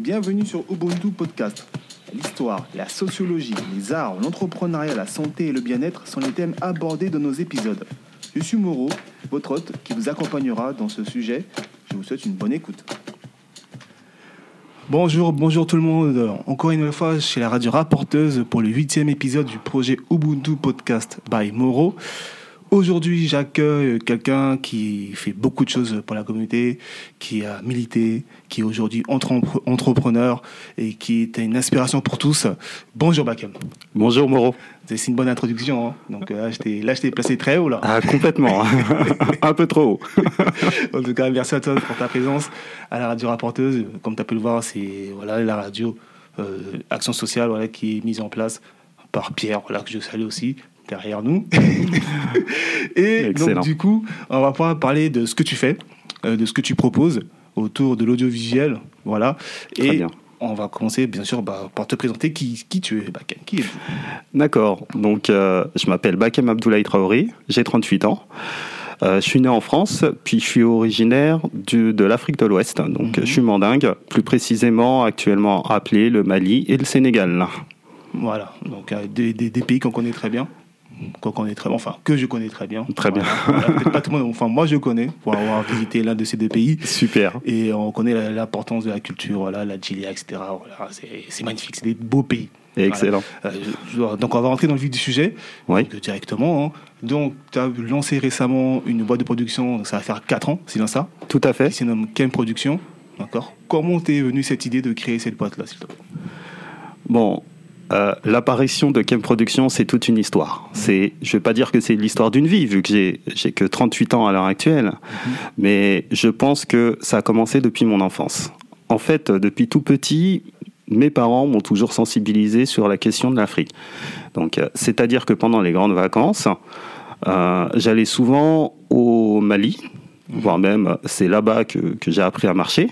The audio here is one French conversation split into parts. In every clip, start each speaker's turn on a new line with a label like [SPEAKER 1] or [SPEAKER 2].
[SPEAKER 1] bienvenue sur Ubuntu Podcast. L'histoire, la sociologie, les arts, l'entrepreneuriat, la santé et le bien-être sont les thèmes abordés dans nos épisodes. Je suis Moreau, votre hôte qui vous accompagnera dans ce sujet. Je vous souhaite une bonne écoute. Bonjour, bonjour tout le monde. Encore une fois chez la radio rapporteuse pour le huitième épisode du projet Ubuntu Podcast by Moro. Aujourd'hui, j'accueille quelqu'un qui fait beaucoup de choses pour la communauté, qui a milité, qui est aujourd'hui entrepreneur et qui est une inspiration pour tous. Bonjour Bakem.
[SPEAKER 2] Bonjour Moro.
[SPEAKER 1] C'est une bonne introduction. Hein. Donc là, je t'ai placé très haut là.
[SPEAKER 2] Ah, complètement. Un peu trop haut.
[SPEAKER 1] en tout cas, merci à toi pour ta présence à la radio rapporteuse. Comme tu as pu le voir, c'est voilà, la radio euh, Action Sociale voilà, qui est mise en place par Pierre, voilà, que je salue aussi, derrière nous. et donc, du coup, on va pouvoir parler de ce que tu fais, euh, de ce que tu proposes autour de l'audiovisuel. Voilà. et on va commencer, bien sûr, bah, par te présenter qui, qui tu es, Bakem. Qui
[SPEAKER 2] D'accord. Donc, euh, je m'appelle Bakem Abdoulaye Traoré, j'ai 38 ans. Euh, je suis né en France, puis je suis originaire du, de l'Afrique de l'Ouest. Donc, mhm. je suis mandingue, plus précisément actuellement appelé le Mali et le Sénégal.
[SPEAKER 1] Voilà, donc des, des, des pays qu'on connaît très bien qu'on connaît très bien, enfin que je connais très bien.
[SPEAKER 2] Très bien.
[SPEAKER 1] pas tout le monde, enfin moi je connais pour avoir visité l'un de ces deux pays.
[SPEAKER 2] Super.
[SPEAKER 1] Et on connaît l'importance de la culture, voilà, la Gilia, etc. Voilà, c'est magnifique, c'est des beaux pays.
[SPEAKER 2] Excellent.
[SPEAKER 1] Euh, donc on va rentrer dans le vif du sujet
[SPEAKER 2] oui.
[SPEAKER 1] directement. Hein. Donc tu as lancé récemment une boîte de production, ça va faire 4 ans, c'est bien ça?
[SPEAKER 2] Tout à fait.
[SPEAKER 1] Qui se nomme Kem Production. D'accord. Comment t'es venu cette idée de créer cette boîte-là, s'il te plaît?
[SPEAKER 2] Bon, euh, l'apparition de Kem Production, c'est toute une histoire. C'est, je vais pas dire que c'est l'histoire d'une vie, vu que j'ai, j'ai que 38 ans à l'heure actuelle, mhm. mais je pense que ça a commencé depuis mon enfance. En fait, depuis tout petit, mes parents m'ont toujours sensibilisé sur la question de l'Afrique. Donc, euh, c'est-à-dire que pendant les grandes vacances, euh, j'allais souvent au Mali, voire même c'est là-bas que, que j'ai appris à marcher.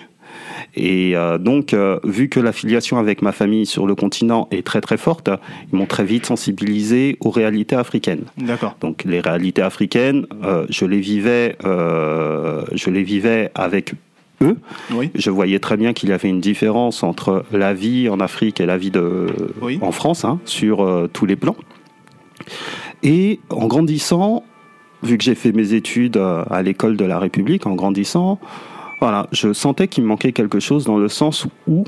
[SPEAKER 2] Et euh, donc, euh, vu que l'affiliation avec ma famille sur le continent est très très forte, ils m'ont très vite sensibilisé aux réalités africaines.
[SPEAKER 1] D'accord.
[SPEAKER 2] Donc, les réalités africaines, euh, je les vivais, je les vivais avec eux.
[SPEAKER 1] Oui.
[SPEAKER 2] Je voyais très bien qu'il y avait une différence entre la vie en Afrique et la vie de, en France, hein, sur tous les plans. Et en grandissant, vu que j'ai fait mes études à l'école de la République, en grandissant, voilà, je sentais qu'il me manquait quelque chose dans le sens où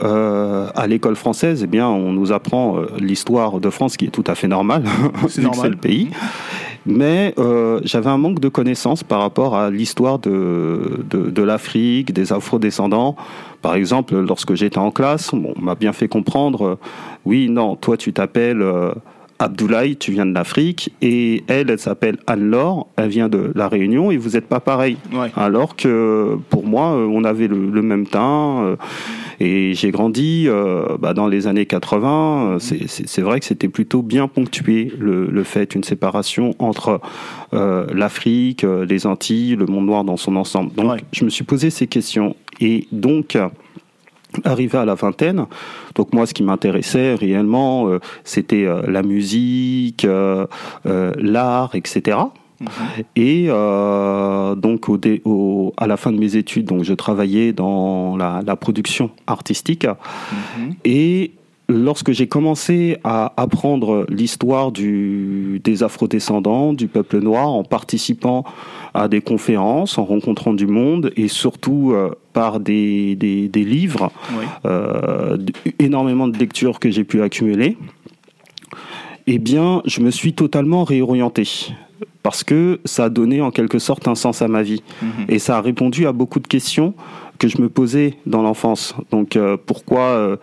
[SPEAKER 2] euh, à l'école française, eh bien, on nous apprend euh, l'histoire de France, qui est tout à fait normal, c'est le pays. Mais euh, j'avais un manque de connaissances par rapport à l'histoire de, de, de l'Afrique, des afro-descendants. Par exemple, lorsque j'étais en classe, on m'a bien fait comprendre, euh, oui, non, toi tu t'appelles Abdoulaye, tu viens de l'Afrique, et elle, elle s'appelle Anne-Laure, elle vient de La Réunion, et vous n'êtes pas pareil. Alors que pour moi, euh, on avait le, même teint, euh, et j'ai grandi euh, bah, dans les années 80. C'est vrai que c'était plutôt bien ponctué, le, le fait, une séparation entre l'Afrique, les Antilles, le monde noir dans son ensemble. Donc, je me suis posé ces questions. Et donc, Arrivé à la vingtaine, donc moi ce qui m'intéressait réellement, euh, c'était euh, la musique, euh, l'art, etc. Et mhm. donc au, à la fin de mes études, donc je travaillais dans la, production artistique. Mhm. Et lorsque j'ai commencé à apprendre l'histoire des afrodescendants, du peuple noir, en participant à des conférences, en rencontrant du monde et surtout euh, par des, des, livres, euh, énormément de lectures que j'ai pu accumuler, eh bien, je me suis totalement réorienté parce que ça a donné en quelque sorte un sens à ma vie. Mhm. Et ça a répondu à beaucoup de questions que je me posais dans l'enfance. Donc, euh, pourquoi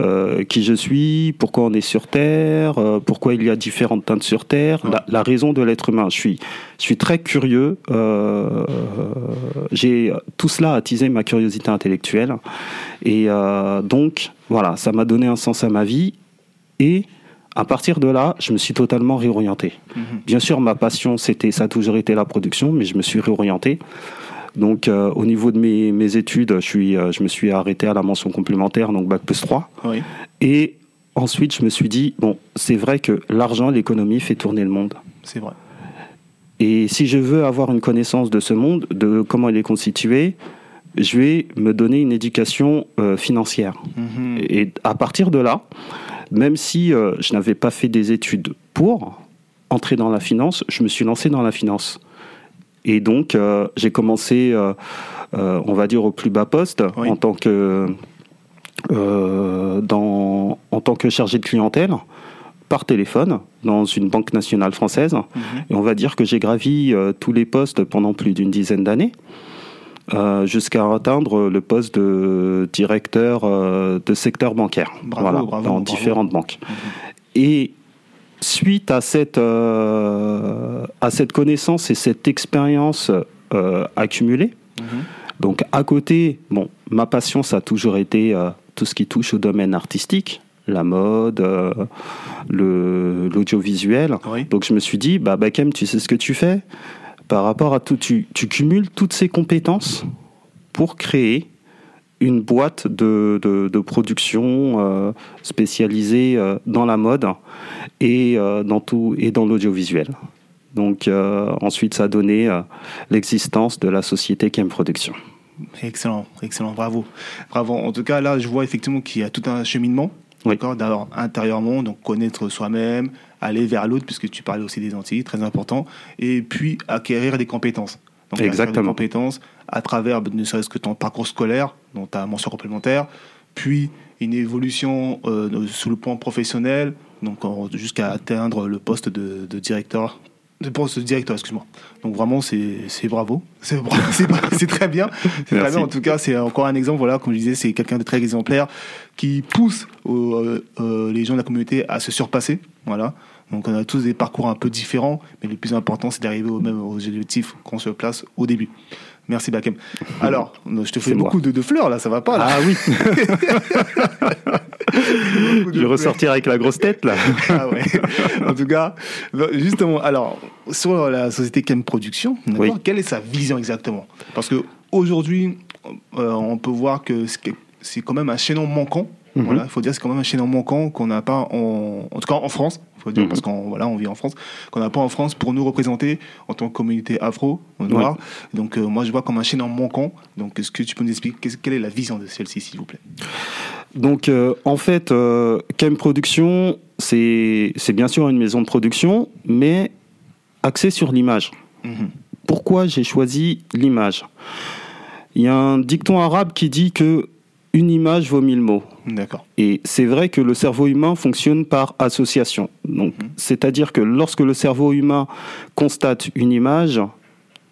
[SPEAKER 2] euh, qui je suis, pourquoi on est sur Terre, euh, pourquoi il y a différentes teintes sur Terre, la, raison de l'être humain. Je suis, je suis très curieux. Euh, j'ai tout cela attisé ma curiosité intellectuelle, et donc voilà, ça m'a donné un sens à ma vie et à partir de là, je me suis totalement réorienté. Mhm. Bien sûr, ma passion, c'était, ça a toujours été la production, mais je me suis réorienté. Donc, euh, au niveau de mes, études, je, suis, euh, je me suis arrêté à la mention complémentaire, donc Bac plus 3. Et ensuite, je me suis dit, bon, c'est vrai que l'argent, l'économie fait tourner le monde.
[SPEAKER 1] C'est vrai.
[SPEAKER 2] Et si je veux avoir une connaissance de ce monde, de comment il est constitué, je vais me donner une éducation financière. Mhm. Et à partir de là, même si je n'avais pas fait des études pour entrer dans la finance, je me suis lancé dans la finance. Et donc, j'ai commencé, on va dire, au plus bas poste en tant que dans, en tant que chargé de clientèle par téléphone dans une banque nationale française. Mhm. Et on va dire que j'ai gravi euh, tous les postes pendant plus d'une dizaine d'années. Euh, jusqu'à atteindre le poste de directeur euh, de secteur bancaire voilà, dans différentes banques. Mhm. Et suite à cette, à cette connaissance et cette expérience accumulée, mhm. donc à côté, bon, ma passion, ça a toujours été tout ce qui touche au domaine artistique la mode, euh, l'audiovisuel. Donc je me suis dit, bah Bakem, tu sais ce que tu fais? Par rapport à tout, tu, cumules toutes ces compétences pour créer une boîte de, production euh, spécialisée euh, dans la mode et dans tout et dans l'audiovisuel. Donc ensuite, ça a donné l'existence de la société Kem Production.
[SPEAKER 1] Excellent, excellent, bravo. Bravo. En tout cas, là, je vois effectivement qu'il y a tout un cheminement D'accord D'abord intérieurement, donc connaître soi-même, aller vers l'autre, puisque tu parlais aussi des Antilles, très important, et puis acquérir des compétences.
[SPEAKER 2] Donc, Exactement.
[SPEAKER 1] Des compétences à travers ne serait-ce que ton parcours scolaire, dont ta mention complémentaire, puis une évolution euh, sous le plan professionnel, donc jusqu'à atteindre le poste de, de directeur de poste directeur, excuse-moi. Donc vraiment, c'est bravo. C'est très bien. C'est très bien. En tout cas, c'est encore un exemple. Voilà, comme je disais, c'est quelqu'un de très exemplaire qui pousse euh, euh, les gens de la communauté à se surpasser. Voilà. Donc on a tous des parcours un peu différents, mais le plus important, c'est d'arriver au même aux objectifs qu'on se place au début. Merci Bakem. Alors, je te fais beaucoup de, fleurs là, ça va pas là.
[SPEAKER 2] Ah oui. je vais ressortir avec la grosse tête là. ah ouais.
[SPEAKER 1] En tout cas, justement, alors sur la société Kem Production, quelle est sa vision exactement? Parce que aujourd'hui, euh, on peut voir que c'est quand même un chaînon manquant Mhm. Voilà, il faut dire c'est quand même un chaînon manquant qu'on n'a pas en, en tout cas en France. Il faut dire mhm. parce qu'on voilà, on vit en France, qu'on n'a pas en France pour nous représenter en tant que communauté afro noire. Donc euh, moi je vois comme un chaînon manquant. Donc est-ce que tu peux nous expliquer quelle est la vision de celle-ci, s'il vous plaît?
[SPEAKER 2] Donc euh, en fait, euh, Kem Production, c'est c'est bien sûr une maison de production, mais axée sur l'image. Mhm. Pourquoi j'ai choisi l'image? Il y a un dicton arabe qui dit que une image vaut mille mots.
[SPEAKER 1] D'accord.
[SPEAKER 2] Et c'est vrai que le cerveau humain fonctionne par association. Donc, mhm. c'est-à-dire que lorsque le cerveau humain constate une image,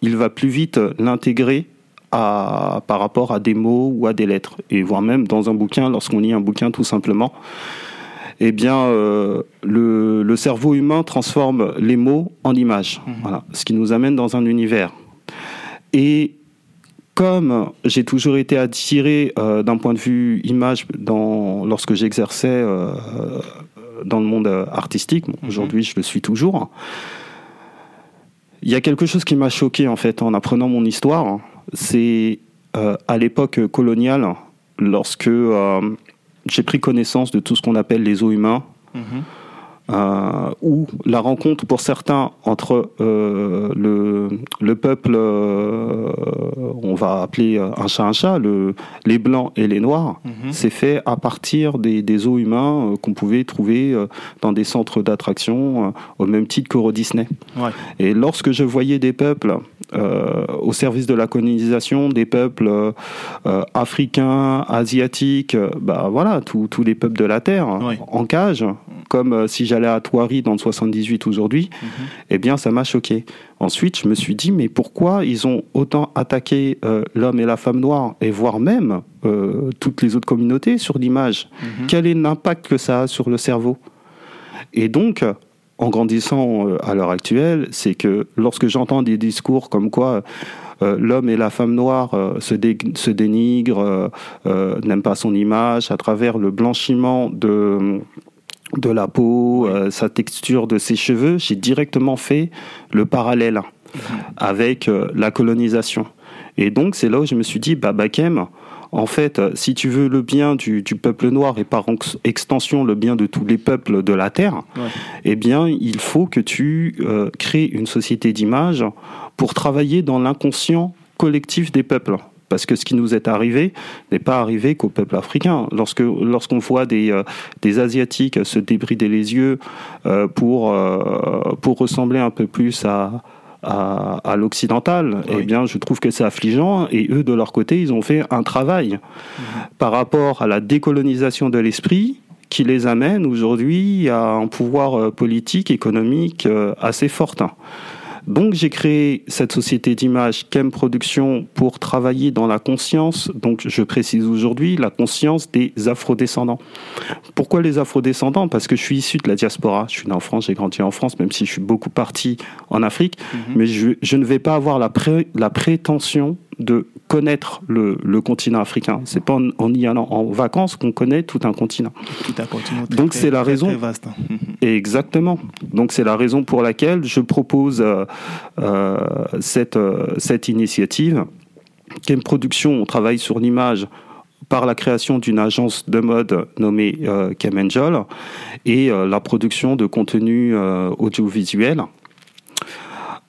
[SPEAKER 2] il va plus vite l'intégrer à, par rapport à des mots ou à des lettres. Et voire même dans un bouquin, lorsqu'on lit un bouquin tout simplement, eh bien, euh, le, cerveau humain transforme les mots en images. Mhm. Voilà, ce qui nous amène dans un univers. Et comme j'ai toujours été attiré euh, d'un point de vue image dans, lorsque j'exerçais euh, dans le monde artistique, mhm. aujourd'hui je le suis toujours, il y a quelque chose qui m'a choqué en fait en apprenant mon histoire. C'est euh, à l'époque coloniale, lorsque j'ai pris connaissance de tout ce qu'on appelle les eaux humains. Mhm. Euh, où la rencontre pour certains entre euh, le, le, peuple, euh, on va appeler un chat un chat, le, les blancs et les noirs, mhm. s'est fait à partir des, des os humains qu'on pouvait trouver dans des centres d'attraction au même titre qu'Euro Disney. Ouais. Et lorsque je voyais des peuples au service de la colonisation, des peuples africains, asiatiques, bah voilà, tous les peuples de la terre en cage, comme si j'avais j'allais dans le 78 aujourd'hui, mhm. eh bien, ça m'a choqué. Ensuite, je me suis dit, mais pourquoi ils ont autant attaqué euh, l'homme et la femme noire, et voire même euh, toutes les autres communautés sur l'image? Mhm. Quel est l'impact que ça a sur le cerveau? Et donc, en grandissant euh, à l'heure actuelle, c'est que lorsque j'entends des discours comme quoi l'homme et la femme noire se, se, dénigrent, n'aiment pas son image à travers le blanchiment de de la peau, euh, sa texture de ses cheveux, j'ai directement fait le parallèle avec euh, la colonisation. Et donc c'est là où je me suis dit, bah Bakem, en fait, si tu veux le bien du, peuple noir et par extension le bien de tous les peuples de la Terre, eh bien, il faut que tu euh, crées une société d'image pour travailler dans l'inconscient collectif des peuples. Parce que ce qui nous est arrivé n'est pas arrivé qu'au peuple africain. Lorsque lorsqu'on voit des euh, des asiatiques se débrider les yeux euh, pour euh, pour ressembler un peu plus à à, l'occidental, eh bien, je trouve que c'est affligeant. Et eux, de leur côté, ils ont fait un travail mhm. par rapport à la décolonisation de l'esprit qui les amène aujourd'hui à un pouvoir politique, économique assez fort. Donc j'ai créé cette société d'image Kem Production pour travailler dans la conscience, donc je précise aujourd'hui, la conscience des afrodescendants. Pourquoi les afrodescendants? Parce que je suis issu de la diaspora, je suis né en France, j'ai grandi en France, même si je suis beaucoup parti en Afrique, mhm. mais je, je, ne vais pas avoir la, la prétention de connaître le, le continent africain. C'est pas en, y allant en vacances qu'on connaît tout un continent.
[SPEAKER 1] Tout un continent.
[SPEAKER 2] Donc c'est la raison.
[SPEAKER 1] Très vaste. Hein.
[SPEAKER 2] Exactement. Donc c'est la raison pour laquelle je propose euh, euh cette euh, cette initiative. Game Production, on travaille sur l'image par la création d'une agence de mode nommée euh, Angel et la production de contenu audiovisuel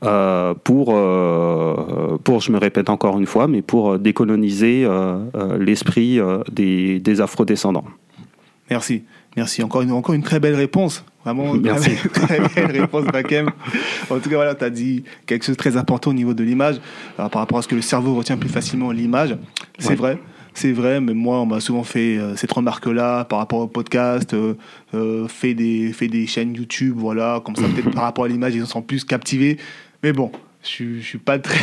[SPEAKER 2] euh, pour, euh, pour, je me répète encore une fois, mais pour euh, décoloniser l'esprit des, des afrodescendants.
[SPEAKER 1] Merci. Merci. Encore une, encore une très belle réponse. Vraiment, Merci. Très, belle réponse, Bakem. En tout cas, voilà, tu as dit quelque chose de très important au niveau de l'image, par rapport à ce que le cerveau retient plus facilement l'image. C'est vrai. C'est vrai, mais moi, on m'a souvent fait cette remarque-là par rapport au podcast, fait, des, fait des chaînes YouTube, voilà, comme ça, peut-être par rapport à l'image, ils en sont plus captivés. Mais bon, je, ne suis pas très,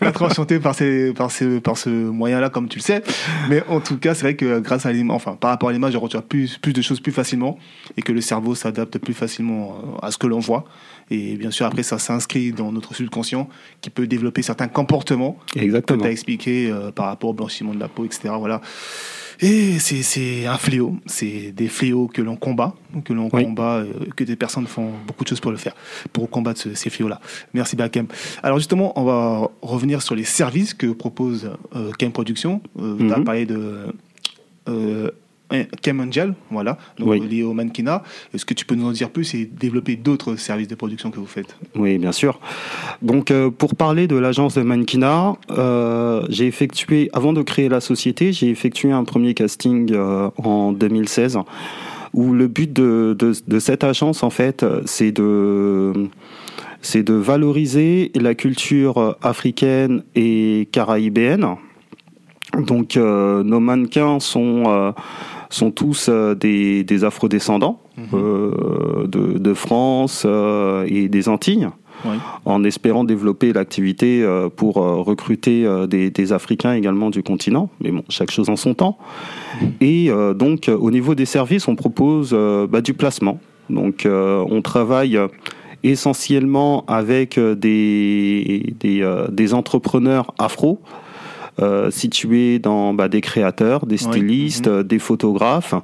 [SPEAKER 1] pas enchanté par, ces, par, ces, par ce moyen-là, comme tu le sais. Mais en tout cas, c'est vrai que grâce à l'image, enfin, par rapport à l'image, on retient plus, plus de choses plus facilement et que le cerveau s'adapte plus facilement euh, à ce que l'on voit. Et bien sûr, après, ça s'inscrit dans notre subconscient qui peut développer certains comportements.
[SPEAKER 2] Exactement.
[SPEAKER 1] Que tu as expliqué euh, par rapport au blanchiment de la peau, etc. Voilà. Et c'est un fléau, c'est des fléaux que l'on combat, que l'on combat, euh, que des personnes font beaucoup de choses pour le faire, pour combattre ces fléaux-là. Merci Bakem. Alors justement, on va revenir sur les services que propose euh, Kem Production. Euh, Tu as mhm. parlé de euh, Angel, voilà, donc lié au mannequinat. Est-ce que tu peux nous en dire plus et développer d'autres services de production que vous faites?
[SPEAKER 2] Oui, bien sûr. Donc, euh, pour parler de l'agence de mannequinat, euh, j'ai effectué, avant de créer la société, j'ai effectué un premier casting euh, en 2016 où le but de, de, cette agence, en fait, c'est de c'est de valoriser la culture africaine et caraïbéenne. Donc nos mannequins sont sont tous euh, des, des afrodescendants mhm. euh, de, de, France euh, et des Antilles. en espérant développer l'activité pour recruter des, des, Africains également du continent. Mais bon, chaque chose en son temps. Mhm. Et donc, au niveau des services, on propose bah, du placement. Donc, on travaille essentiellement avec des, des, des entrepreneurs afro euh, situés dans bah, des créateurs, des stylistes, mhm. des photographes,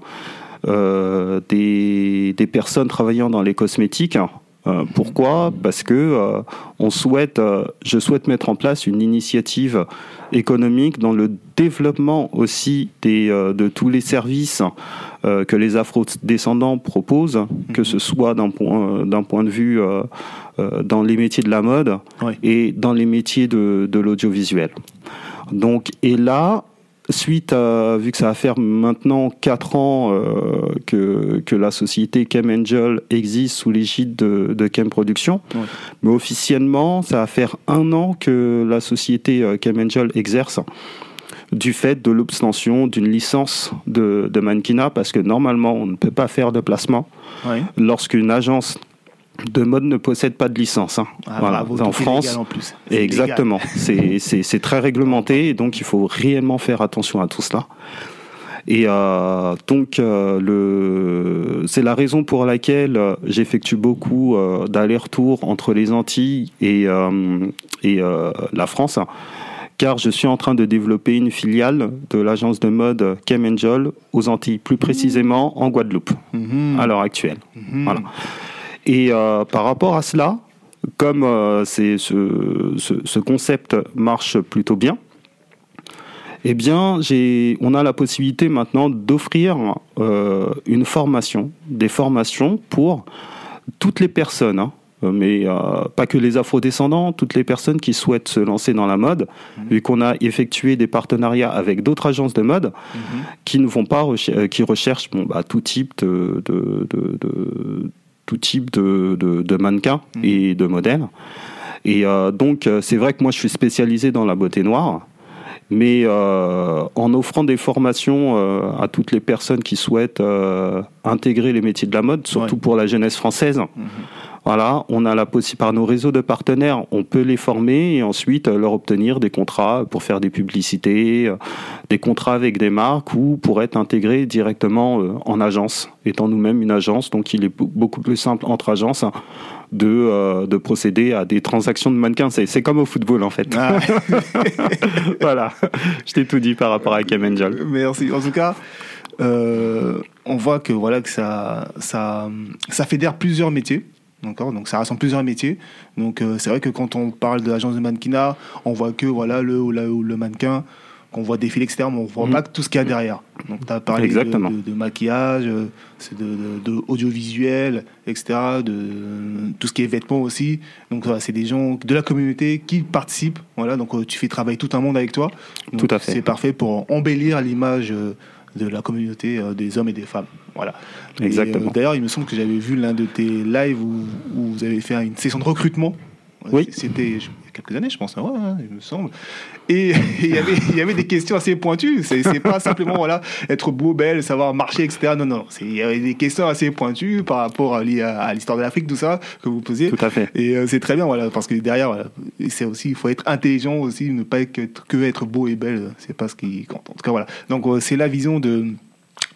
[SPEAKER 2] euh, des, des, personnes travaillant dans les cosmétiques. Euh, pourquoi? Parce que on souhaite, je souhaite mettre en place une initiative économique dans le développement aussi des, de tous les services que les afro-descendants proposent, que ce soit d'un point, d'un point de vue dans les métiers de la mode et dans les métiers de, de l'audiovisuel. Donc, et là, suite à, vu que ça va faire maintenant 4 ans euh, que, que la société Chem Angel existe sous l'égide de, de Chem Production, mais officiellement, ça va faire un an que la société euh, Chem Angel exerce du fait de l'obtention d'une licence de, de mannequinat, parce que normalement, on ne peut pas faire de placement. Lorsqu'une agence de mode ne possède pas de licence. Hein.
[SPEAKER 1] Ah, voilà. en France, en plus.
[SPEAKER 2] exactement. C'est très réglementé et donc il faut réellement faire attention à tout cela. Et euh, donc, euh, c'est la raison pour laquelle euh, j'effectue beaucoup euh, d'allers-retours entre les Antilles et, et la France, car je suis en train de développer une filiale de l'agence de mode Chem Angel aux Antilles, plus précisément en Guadeloupe, mhm. à l'heure actuelle. Mhm. Voilà. Et euh, par rapport à cela, comme euh, ce, ce, concept marche plutôt bien, eh bien, on a la possibilité maintenant d'offrir euh, une formation, des formations pour toutes les personnes hein, mais pas que les afrodescendants, toutes les personnes qui souhaitent se lancer dans la mode, mhm. vu qu'on a effectué des partenariats avec d'autres agences de mode mhm. qui ne vont pas qui recherchent bon, bah, tout type de, de, de, tout type de, de mannequins mhm. et de modèles. Et donc c'est vrai que moi je suis spécialisé dans la beauté noire mais euh, en offrant des formations euh, à toutes les personnes qui souhaitent euh, intégrer les métiers de la mode, surtout pour la jeunesse française. Mhm. Voilà, on a la possibilité par nos réseaux de partenaires, on peut les former et ensuite leur obtenir des contrats pour faire des publicités, des contrats avec des marques ou pour être intégrés directement en agence, étant nous-mêmes une agence. Donc il est beaucoup plus simple entre agences de, euh, de procéder à des transactions de mannequins. C'est comme au football, en fait. Ah voilà, je t'ai tout dit par rapport à Angel.
[SPEAKER 1] Merci. En tout cas, euh, on voit que, voilà, que ça, ça, ça fédère plusieurs métiers. D'accord donc ça rassemble plusieurs métiers. Donc euh, c'est vrai que quand on parle de l'agence de mannequinat, on voit que voilà le, le, le mannequin qu'on voit défiler, etc. Mais on voit mhm. pas tout ce qu'il y a derrière. Donc, tu as parlé de, maquillage, de, de, audiovisuel, etc., de tout ce qui est vêtements aussi. Donc, voilà, c'est des gens de la communauté qui participent. Voilà, donc, euh, tu fais travailler tout un monde avec toi.
[SPEAKER 2] tout à fait.
[SPEAKER 1] C'est parfait pour embellir l'image euh, de la communauté euh, des hommes et des femmes. Voilà.
[SPEAKER 2] Exactement.
[SPEAKER 1] D'ailleurs, il me semble que j'avais vu l'un de tes lives où, où vous avez fait une session de recrutement
[SPEAKER 2] oui.
[SPEAKER 1] C'était il y a quelques années, je pense, hein, ouais, il me semble. Et il y avait, il y avait des questions assez pointues. C'est pas simplement voilà, être beau, belle, savoir marcher, etc. Non, non. Il y avait des questions assez pointues par rapport à, à l'histoire de l'Afrique, tout ça, que vous posiez.
[SPEAKER 2] Tout à fait.
[SPEAKER 1] Et euh, c'est très bien, voilà, parce que derrière, c'est aussi, il faut être intelligent aussi, ne pas être, que être beau et belle. C'est pas ce qui compte. En tout cas, voilà. Donc, euh, c'est la vision de,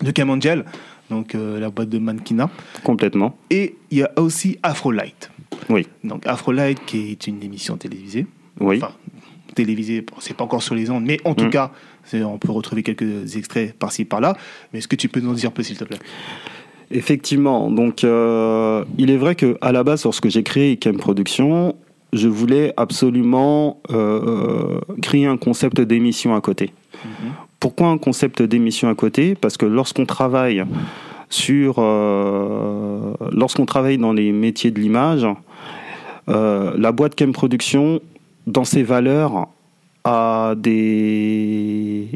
[SPEAKER 1] de Camangel, donc euh, la boîte de mannequinat.
[SPEAKER 2] Complètement.
[SPEAKER 1] Et il y a aussi Afrolight.
[SPEAKER 2] Oui.
[SPEAKER 1] Donc Afrolight, qui est une émission télévisée.
[SPEAKER 2] Oui.
[SPEAKER 1] Enfin, télévisée, c'est pas encore sur les ondes, mais en tout mm. cas, on peut retrouver quelques extraits par-ci par-là. Mais est-ce que tu peux nous en dire un peu, s'il te plaît?
[SPEAKER 2] Effectivement. Donc, euh, il est vrai que à la base, lorsque j'ai créé IKEM Production, je voulais absolument euh, créer un concept d'émission à côté. Mm-hmm. Pourquoi un concept d'émission à côté? Parce que lorsqu'on travaille sur euh, lorsqu'on travaille dans les métiers de l'image, euh, la boîte Chem Production, dans ses valeurs, a des,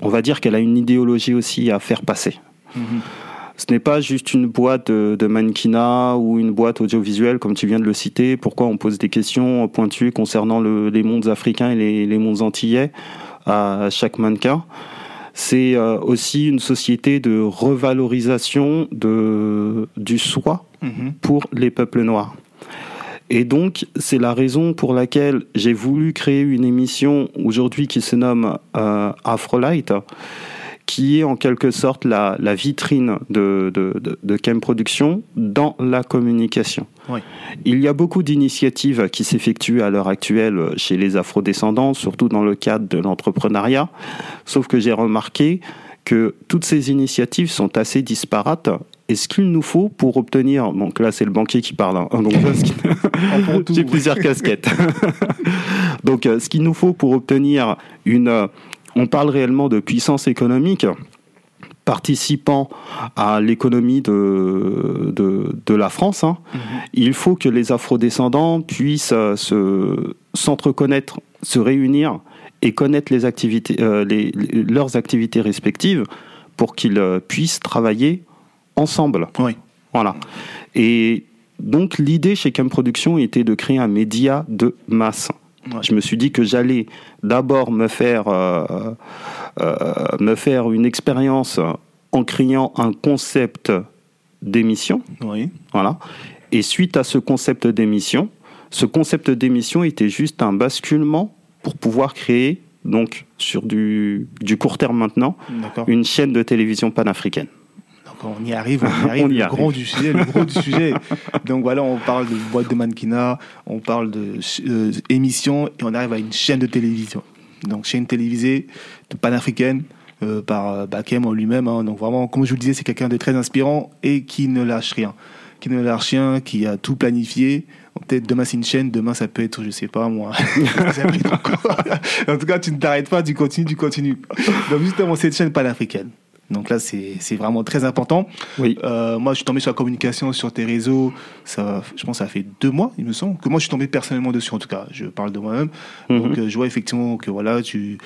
[SPEAKER 2] on va dire qu'elle a une idéologie aussi à faire passer. Mhm. Ce n'est pas juste une boîte de, mannequinat ou une boîte audiovisuelle, comme tu viens de le citer. Pourquoi on pose des questions pointues concernant les mondes africains et les, les mondes antillais à chaque mannequin? C'est euh, aussi une société de revalorisation de, du soi mhm. pour les peuples noirs. Et donc, c'est la raison pour laquelle j'ai voulu créer une émission aujourd'hui qui se nomme euh, Afrolight, qui est en quelque sorte la, vitrine de, de, de, Chem Production dans la communication. Il y a beaucoup d'initiatives qui s'effectuent à l'heure actuelle chez les afrodescendants, surtout dans le cadre de l'entrepreneuriat, sauf que j'ai remarqué que toutes ces initiatives sont assez disparates et ce qu'il nous faut pour obtenir, donc là c'est le banquier qui parle, hein. donc j'ai plusieurs casquettes. donc euh, ce qu'il nous faut pour obtenir une on parle réellement de puissance économique participant à l'économie de, de, la France, hein. mhm. il faut que les afrodescendants puissent euh, se, s'entreconnaître, se réunir et connaître les activités, euh, leurs activités respectives pour qu'ils euh, puissent travailler ensemble.
[SPEAKER 1] Oui.
[SPEAKER 2] Voilà. Et donc l'idée chez Cam Production était de créer un média de masse. Je me suis dit que j'allais d'abord me faire euh, euh, me faire une expérience en créant un concept d'émission.
[SPEAKER 1] Oui.
[SPEAKER 2] Voilà. Et suite à ce concept d'émission, ce concept d'émission était juste un basculement pour pouvoir créer donc sur du, du court terme maintenant une chaîne de télévision panafricaine
[SPEAKER 1] on y arrive, on y arrive, le gros du sujet, le gros du sujet. Donc voilà, on parle de boîte de mannequinat, on parle de euh, et on arrive à une chaîne de télévision. Donc chaîne télévisée panafricaine euh, par euh, Bakem en lui-même. Hein. Donc vraiment, comme je vous le disais, c'est quelqu'un de très inspirant et qui ne lâche rien, qui ne lâche rien, qui a tout planifié. Peut-être demain c'est une chaîne, demain ça peut être, je sais pas moi. en tout cas, tu ne t'arrêtes pas, tu continues, tu continues. Donc justement, cette chaîne panafricaine Donc là, c'est vraiment très important.
[SPEAKER 2] Oui.
[SPEAKER 1] Euh, moi, je suis tombé sur la communication sur tes réseaux. Ça, je pense que ça fait deux mois, il me semble, que moi, je suis tombé personnellement dessus, en tout cas. Je parle de moi-même. Mhm. Donc, euh, je vois effectivement que voilà, tu,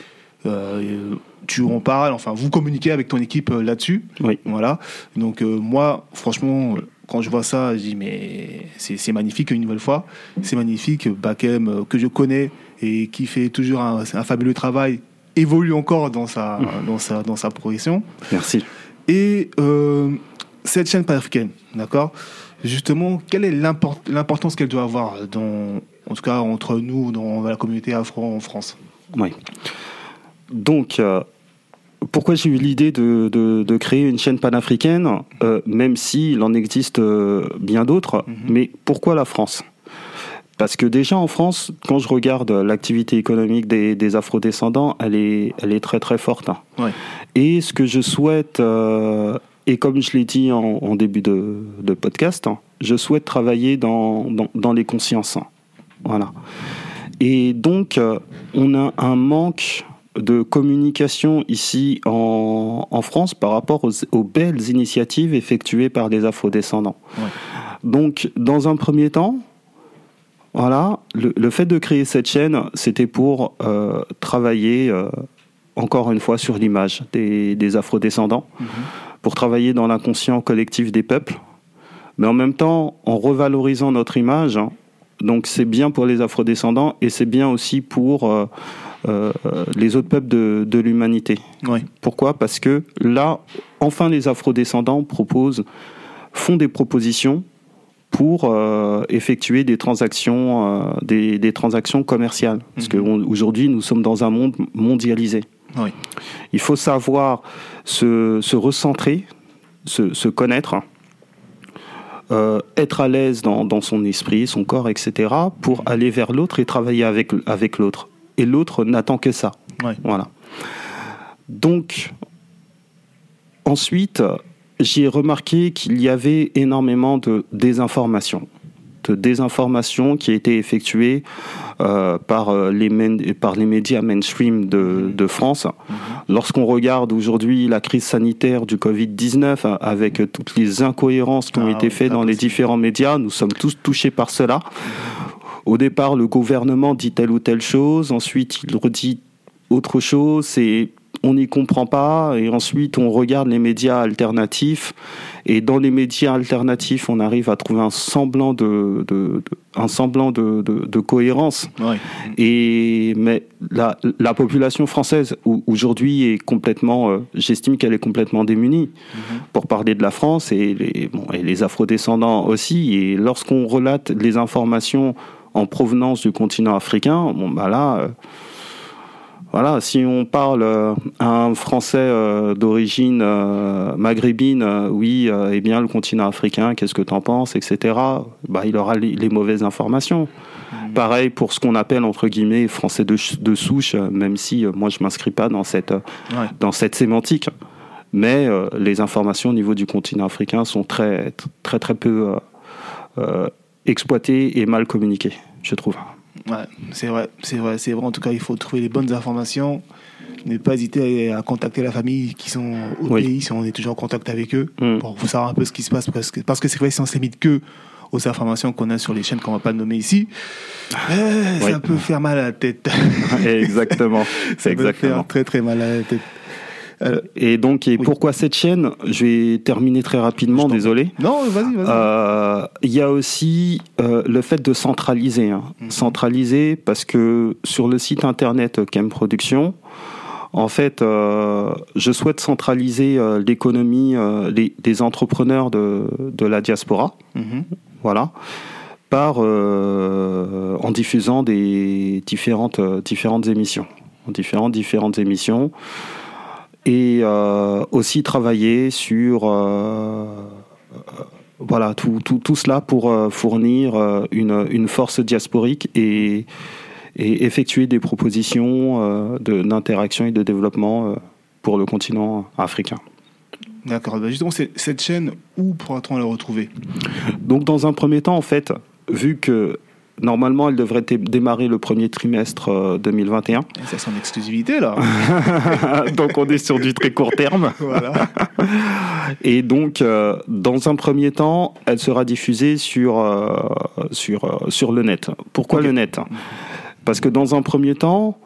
[SPEAKER 1] euh, tu en parles, enfin, vous communiquez avec ton équipe là-dessus.
[SPEAKER 2] Oui.
[SPEAKER 1] Voilà. Donc, moi, franchement, quand je vois ça, je dis, mais c'est magnifique une nouvelle fois. C'est magnifique. Bakem, que je connais et qui fait toujours un, un fabuleux travail évolue encore dans sa, mmh. dans sa, dans sa progression.
[SPEAKER 2] Merci.
[SPEAKER 1] Et euh, cette chaîne panafricaine, d'accord? Justement, quelle est l'importance qu'elle doit avoir, dans, en tout cas entre nous, dans la communauté afro en France?
[SPEAKER 2] Oui. Donc, euh, pourquoi j'ai eu l'idée de, de, créer une chaîne panafricaine, euh, même s'il en existe bien d'autres, mmh. mais pourquoi la France? Parce que déjà en France, quand je regarde l'activité économique des, des afrodescendants, elle est, elle est très très forte.
[SPEAKER 1] Hein.
[SPEAKER 2] Et ce que je souhaite, euh, et comme je l'ai dit en, début de, de, podcast, hein, je souhaite travailler dans, dans, les consciences. Hein. Voilà. Et donc, euh, on a un manque de communication ici en, en France par rapport aux, aux, belles initiatives effectuées par les afrodescendants. Donc, dans un premier temps, voilà, le, fait de créer cette chaîne, c'était pour euh, travailler euh, encore une fois sur l'image des, des afrodescendants, mhm. pour travailler dans l'inconscient collectif des peuples, mais en même temps en revalorisant notre image. Hein. donc c'est bien pour les afrodescendants et c'est bien aussi pour euh, les autres peuples de, de l'humanité. Pourquoi? Parce que là, enfin les afrodescendants proposent, font des propositions pour euh, effectuer des transactions, euh, des, transactions commerciales. Parce mhm. qu'aujourd'hui, nous sommes dans un monde mondialisé. Il faut savoir se, recentrer, se, connaître, euh, être à l'aise dans, son esprit, son corps, etc., pour mhm. aller vers l'autre et travailler avec, avec l'autre. Et l'autre n'attend que ça. Voilà. Donc, ensuite, j'ai remarqué qu'il y avait énormément de désinformation de désinformation qui a été effectuée euh, par, les par les médias mainstream de, de France. Mhm. Lorsqu'on regarde aujourd'hui la crise sanitaire du Covid-19 hein, avec toutes les incohérences qui ont ah été faites dans les différents médias, nous sommes tous touchés par cela. Au départ, le gouvernement dit telle ou telle chose, ensuite il redit autre chose, et on n'y comprend pas et ensuite on regarde les médias alternatifs et dans les médias alternatifs on arrive à trouver un semblant de, un semblant de, cohérence. Et mais la, la population française aujourd'hui est complètement euh, j'estime qu'elle est complètement démunie. Mm-hmm. pour parler de la France et les bon, et les afrodescendants aussi et lorsqu'on relate les informations en provenance du continent africain bon bah là euh, voilà, si on parle euh, à un Français euh, d'origine euh, maghrébine, oui, eh bien le continent africain, qu'est-ce que tu en penses, etc. Bah, il aura les, mauvaises informations. Mmh. Pareil pour ce qu'on appelle entre guillemets français de, de souche, même si moi je m'inscris pas dans cette dans cette sémantique. Mais les informations au niveau du continent africain sont très très très peu exploitées et mal communiquées, je trouve.
[SPEAKER 1] Ouais, c'est vrai, c'est vrai, c'est vrai. En tout cas, il faut trouver les bonnes informations. Ne pas hésiter à, contacter la famille qui sont au pays si on est toujours en contact avec eux mm. pour savoir un peu ce qui se passe parce que parce que c'est vrai si on se limite que aux informations qu'on a sur les chaînes qu'on va pas nommer ici, euh, ça peut faire mal à la tête.
[SPEAKER 2] Exactement.
[SPEAKER 1] ça exactement. peut faire très très mal à la tête.
[SPEAKER 2] Euh, et donc, et pourquoi cette chaîne? Je vais terminer très rapidement, désolé.
[SPEAKER 1] Non, vas-y, vas-y.
[SPEAKER 2] Euh, il y a aussi euh, le fait de centraliser. Hein. Mhm. Centraliser parce que sur le site internet Chem Production, en fait, je souhaite centraliser l'économie des, entrepreneurs de, de la diaspora. Mhm. Voilà par en diffusant des différentes différentes émissions, différentes différentes émissions et euh, aussi travailler sur euh, voilà tout, tout, tout, cela pour euh, fournir une, une, force diasporique et, et effectuer des propositions d'interaction et de développement pour le continent africain.
[SPEAKER 1] D'accord. Bah, justement, cette chaîne, où pourra-t-on la retrouver?
[SPEAKER 2] Donc, dans un premier temps, en fait, vu que Normalement, elle devrait démarrer le premier trimestre 2021.
[SPEAKER 1] C'est son exclusivité, là.
[SPEAKER 2] donc, on est sur du très court terme. Voilà. Et donc, dans un premier temps, elle sera diffusée sur, sur, sur le net. Pourquoi le net? Parce que dans un premier temps,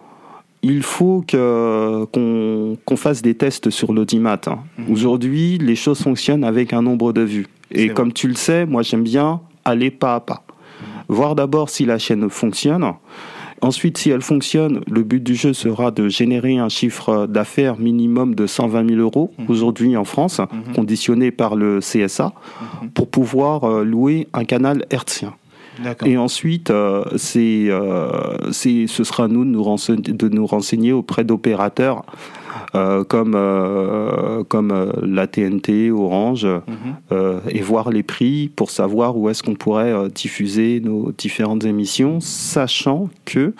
[SPEAKER 2] il faut qu'on fasse des tests sur l'audimat. Mhm. Aujourd'hui, les choses fonctionnent avec un nombre de vues. Et comme tu le sais, moi j'aime bien aller pas à pas. Mhm. Voir d'abord si la chaîne fonctionne. Ensuite, si elle fonctionne, le but du jeu sera de générer un chiffre d'affaires minimum de 120 000 euros mhm. aujourd'hui en France, conditionné par le CSA, pour pouvoir euh, louer un canal hertzien. Et ensuite, euh, euh, c'est, ce sera à nous de nous renseigner, de nous renseigner auprès d'opérateurs euh, comme, comme la TNT, Orange, mhm. et voir les prix pour savoir où est-ce qu'on pourrait diffuser nos différentes émissions, sachant que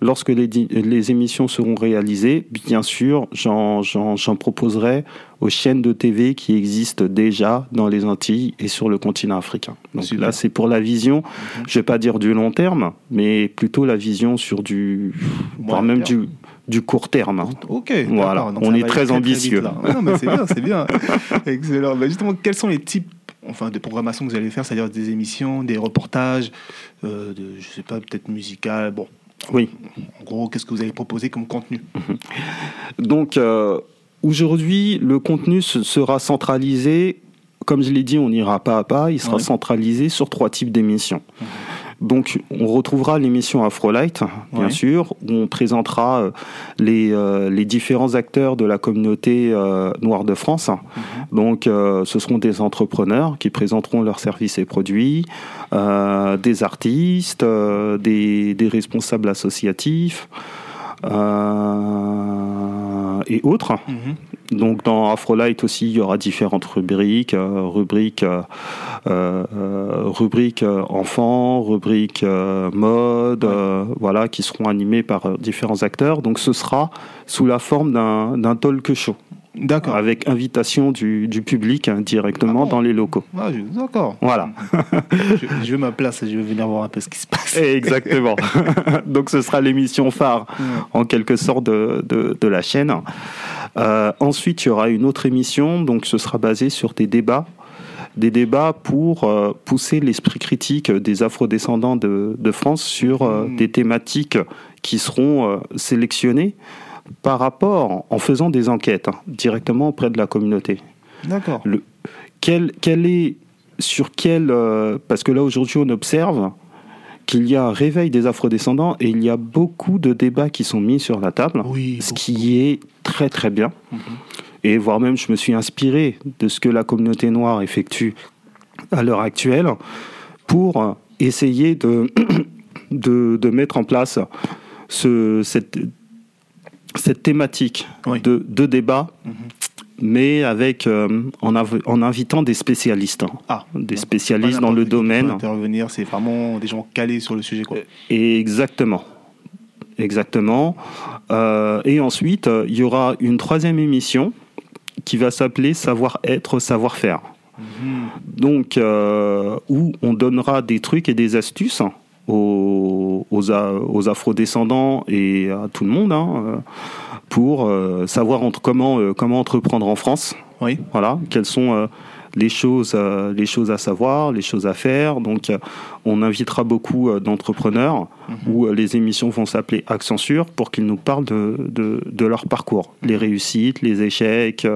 [SPEAKER 2] lorsque les, les, émissions seront réalisées, bien sûr, j'en proposerai aux chaînes de TV qui existent déjà dans les Antilles et sur le continent africain. Donc là, c'est pour la vision, mhm. je vais pas dire du long terme, mais plutôt la vision sur du, voire même du, du court terme.
[SPEAKER 1] Ok,
[SPEAKER 2] voilà. on est très, ambitieux.
[SPEAKER 1] non, mais c'est bien, c'est bien. Excellent. Bah, justement, quels sont les types enfin, de programmation que vous allez faire, c'est-à-dire des émissions, des reportages, euh, de, je sais pas, peut-être musical, bon,
[SPEAKER 2] oui.
[SPEAKER 1] En gros, qu'est-ce que vous avez proposé comme contenu?
[SPEAKER 2] Donc, euh, aujourd'hui, le contenu sera centralisé, comme je l'ai dit, on n'ira pas à pas, il sera centralisé sur trois types d'émissions. Donc, on retrouvera l'émission Afrolight, bien sûr, où on présentera euh, les, euh, les, différents acteurs de la communauté euh, noire de France. Mhm. Donc, ce seront des entrepreneurs qui présenteront leurs services et produits, des artistes, des, des, responsables associatifs. Et autres. Mhm. Donc dans Afrolight aussi, il y aura différentes rubriques, euh, rubriques, euh, euh, rubriques enfants, rubriques mode, voilà, qui seront animées par différents acteurs. Donc ce sera sous la forme d'un talk show. D'accord. Avec invitation du, du public hein, directement ah dans les locaux.
[SPEAKER 1] Ah, d'accord.
[SPEAKER 2] Voilà.
[SPEAKER 1] je, je, veux ma place et je vais venir voir un peu ce qui se passe.
[SPEAKER 2] Exactement. Donc ce sera l'émission phare en quelque sorte de, de, de la chaîne. Euh, ensuite, il y aura une autre émission, donc ce sera basé sur des débats des débats pour euh, pousser l'esprit critique des afrodescendants de, de France sur euh, mmh. des thématiques qui seront sélectionnées par rapport, en faisant des enquêtes hein, directement auprès de la communauté.
[SPEAKER 1] D'accord.
[SPEAKER 2] Quel, quel est, sur quel, parce que là aujourd'hui on observe qu'il y a un réveil des afrodescendants et il y a beaucoup de débats qui sont mis sur la table, ce qui est très très bien. Mhm. Et voire même, je me suis inspiré de ce que la communauté noire effectue à l'heure actuelle pour essayer de, de, mettre en place ce, cette, cette thématique de, de, débat mhm mais avec euh, en, en, invitant des spécialistes, hein. ah, des spécialistes dans le domaine.
[SPEAKER 1] Intervenir, c'est vraiment des gens calés sur le sujet, quoi.
[SPEAKER 2] exactement, exactement. Euh, et ensuite, il y aura une troisième émission qui va s'appeler Savoir être, savoir faire. Mhm. Donc, euh, où on donnera des trucs et des astuces aux, aux, aux afrodescendants et à tout le monde. Hein, pour euh, savoir entre comment, euh, comment entreprendre en France.
[SPEAKER 1] Oui.
[SPEAKER 2] Voilà, quelles sont euh, les choses, les choses à savoir, les choses à faire. Donc, on invitera beaucoup d'entrepreneurs mhm. où les émissions vont s'appeler Accenture pour qu'ils nous parlent de, de, de, leur parcours, les réussites, les échecs.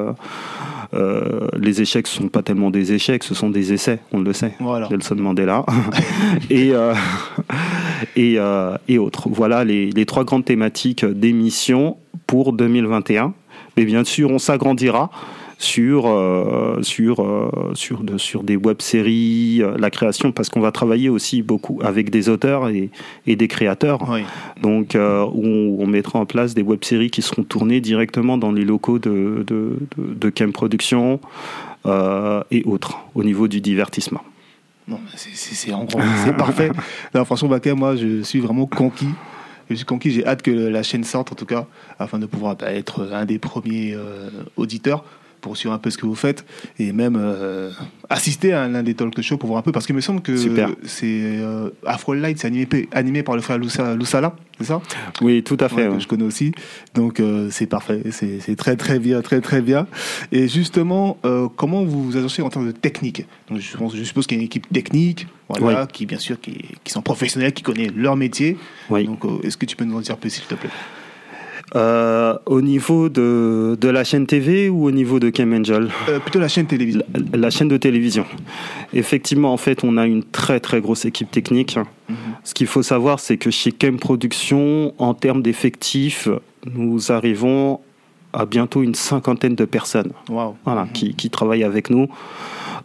[SPEAKER 2] Les échecs ne sont pas tellement des échecs, ce sont des essais, on le sait.
[SPEAKER 1] Voilà.
[SPEAKER 2] Nelson Mandela. et, et, et autres. Voilà les, les trois grandes thématiques d'émission pour 2021. Mais bien sûr, on s'agrandira sur, euh, sur, euh, sur, de, sur des web-séries, euh, la création, parce qu'on va travailler aussi beaucoup avec des auteurs et, et des créateurs. Donc, où on, mettra en place des web-séries qui seront tournées directement dans les locaux de, de, de, de Chem Production et autres, au niveau du divertissement.
[SPEAKER 1] c'est parfait. Non, franchement, Baké, moi, je suis vraiment conquis je suis conquis. J'ai hâte que la chaîne sorte, en tout cas, afin de pouvoir bah, être un des premiers euh, auditeurs. Pour suivre un peu ce que vous faites et même euh, assister à l'un des talk shows pour voir un peu parce qu'il me semble que c'est euh, Afro Light c'est animé, animé par le frère Loussala c'est ça?
[SPEAKER 2] Oui tout à fait
[SPEAKER 1] que je connais aussi. Donc euh, c'est parfait c'est très très bien très très bien. Et justement comment vous vous agencez en termes de technique? Donc je suppose qu'il y a une équipe technique voilà, qui bien sûr qui, qui, sont professionnels qui connaissent leur métier. Donc est-ce que tu peux nous en dire plus s'il te plaît?
[SPEAKER 2] Euh, au niveau de, de, la chaîne TV ou au niveau de Cam Angel
[SPEAKER 1] euh, Plutôt la chaîne télévision.
[SPEAKER 2] La, chaîne de télévision. Effectivement, en fait, on a une très très grosse équipe technique. Mhm. Ce qu'il faut savoir, c'est que chez Cam Production, en termes d'effectifs, nous arrivons à bientôt une cinquantaine de personnes voilà, mhm. qui, qui, travaillent avec nous,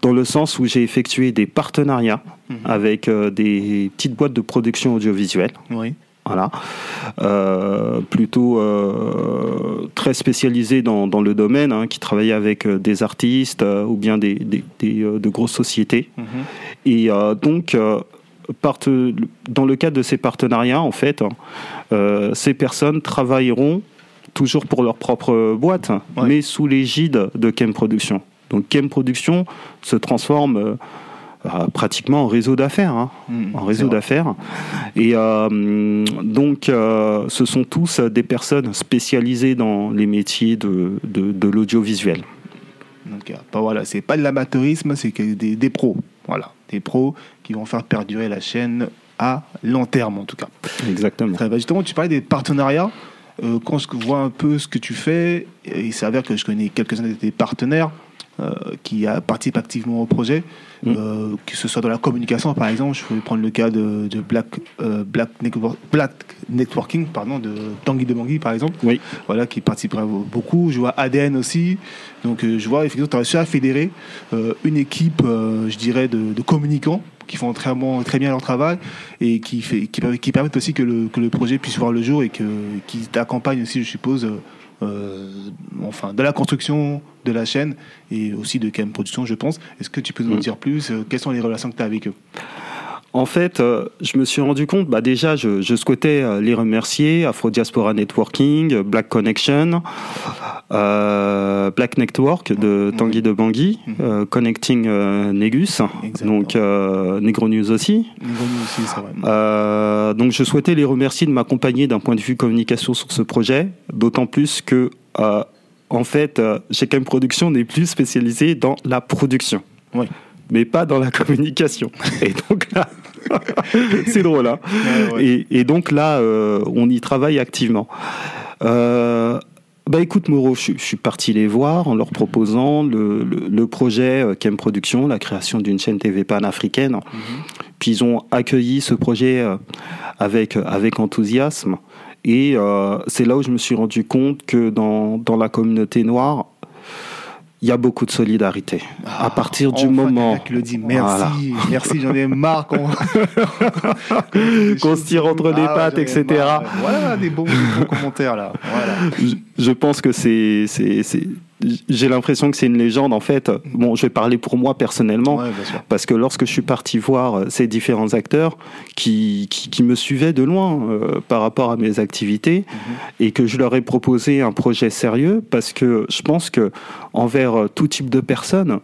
[SPEAKER 2] dans le sens où j'ai effectué des partenariats mhm. avec euh, des petites boîtes de production audiovisuelle. Oui voilà, euh, plutôt euh, très spécialisé dans, dans le domaine, hein, qui travaillait avec euh, des artistes ou bien des, des, de grosses sociétés. Mhm. Et donc, dans le cadre de ces partenariats, en fait, ces personnes travailleront toujours pour leur propre boîte, mais sous l'égide de Kem Production. Donc Kem Production se transforme pratiquement en réseau d'affaires, hein, hmm, en réseau d'affaires. Et euh, donc, euh, ce sont tous des personnes spécialisées dans les métiers de, de, l'audiovisuel.
[SPEAKER 1] Donc, pas, voilà, c'est pas de l'amateurisme, c'est des, des pros. Voilà, des pros qui vont faire perdurer la chaîne à long terme, en tout cas.
[SPEAKER 2] Exactement.
[SPEAKER 1] justement, tu parlais des partenariats. quand je vois un peu ce que tu fais, il s'avère que je connais quelques-uns de tes partenaires. Euh, qui participent activement au projet, mm. euh, que ce soit dans la communication par exemple, je peux prendre le cas de, Black, euh, Black, Black, Networking, pardon, de Tanguy de Mangui par exemple, oui. voilà, qui participera beaucoup. Je vois ADN aussi, donc je vois effectivement tu as réussi à fédérer une équipe, je dirais, de, communicants qui font très, bien leur travail et qui, fait, qui, qui permettent aussi que le, que le projet puisse voir le jour et que, qui t'accompagnent aussi, je suppose, enfin, de la construction de la chaîne et aussi de KM Production, je pense. Est-ce que tu peux nous en mm. dire plus euh, Quelles sont les relations que tu as avec eux?
[SPEAKER 2] En fait, euh, je me suis rendu compte, bah déjà, je, souhaitais euh, les remercier, Afro Diaspora Networking, Black Connection, euh, Black Network de Tanguy de Bangui, mhm. Connecting Negus, donc Negro News aussi. Negro News aussi, c'est vrai. donc je souhaitais les remercier de m'accompagner d'un point de vue communication sur ce projet, d'autant plus que, en fait, Chem Production, n'est plus spécialisé dans la production. Oui mais pas dans la communication. Et donc là, c'est drôle. Hein Et, donc là, euh, on y travaille activement. Euh, bah écoute Moreau, je, suis parti les voir en leur proposant le, le, projet euh, Kem Production, la création d'une chaîne TV panafricaine. africaine Puis ils ont accueilli ce projet avec, avec enthousiasme. Et c'est là où je me suis rendu compte que dans, dans la communauté noire, il y a beaucoup de solidarité. à ah, partir du moment.
[SPEAKER 1] le dit. Merci, merci, j'en ai marre qu'on
[SPEAKER 2] se tire entre les ah, pattes, etc.
[SPEAKER 1] Voilà des bons, commentaires là.
[SPEAKER 2] Je, pense que c'est j'ai l'impression que c'est une légende en fait. Bon, je vais parler pour moi personnellement, parce que lorsque je suis parti voir euh, ces différents acteurs qui, qui, me suivaient de loin euh, par rapport à mes activités mhm. et que je leur ai proposé un projet sérieux, parce que je pense que envers euh, tout type de personnes,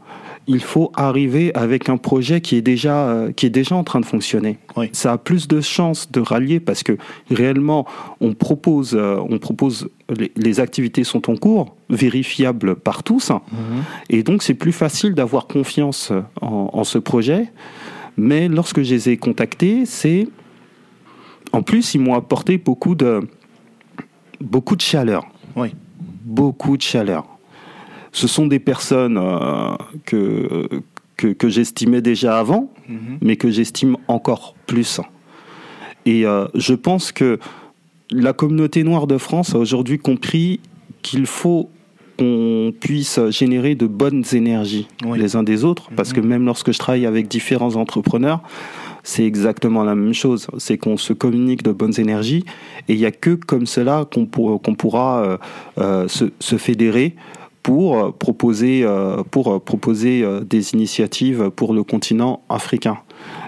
[SPEAKER 2] il faut arriver avec un projet qui est déjà, euh, qui est déjà en train de fonctionner. Ça a plus de chances de rallier parce que réellement, on propose, euh, on propose les, activités sont en cours, vérifiables par tous, mhm. et donc c'est plus facile d'avoir confiance en, ce projet. Mais lorsque je les ai contactés, c'est en plus ils m'ont apporté beaucoup de beaucoup de chaleur. Oui. Beaucoup de chaleur ce sont des personnes euh, que, que, j'estimais déjà avant, mhm. mais que j'estime encore plus. Et euh, je pense que la communauté noire de France a aujourd'hui compris qu'il faut qu'on puisse générer de bonnes énergies les uns des autres, parce que mhm. même lorsque je travaille avec différents entrepreneurs, c'est exactement la même chose. C'est qu'on se communique de bonnes énergies, et il n'y a que comme cela qu'on pourra euh, se, se, fédérer pour euh, proposer, euh, pour euh, proposer des initiatives pour le continent africain.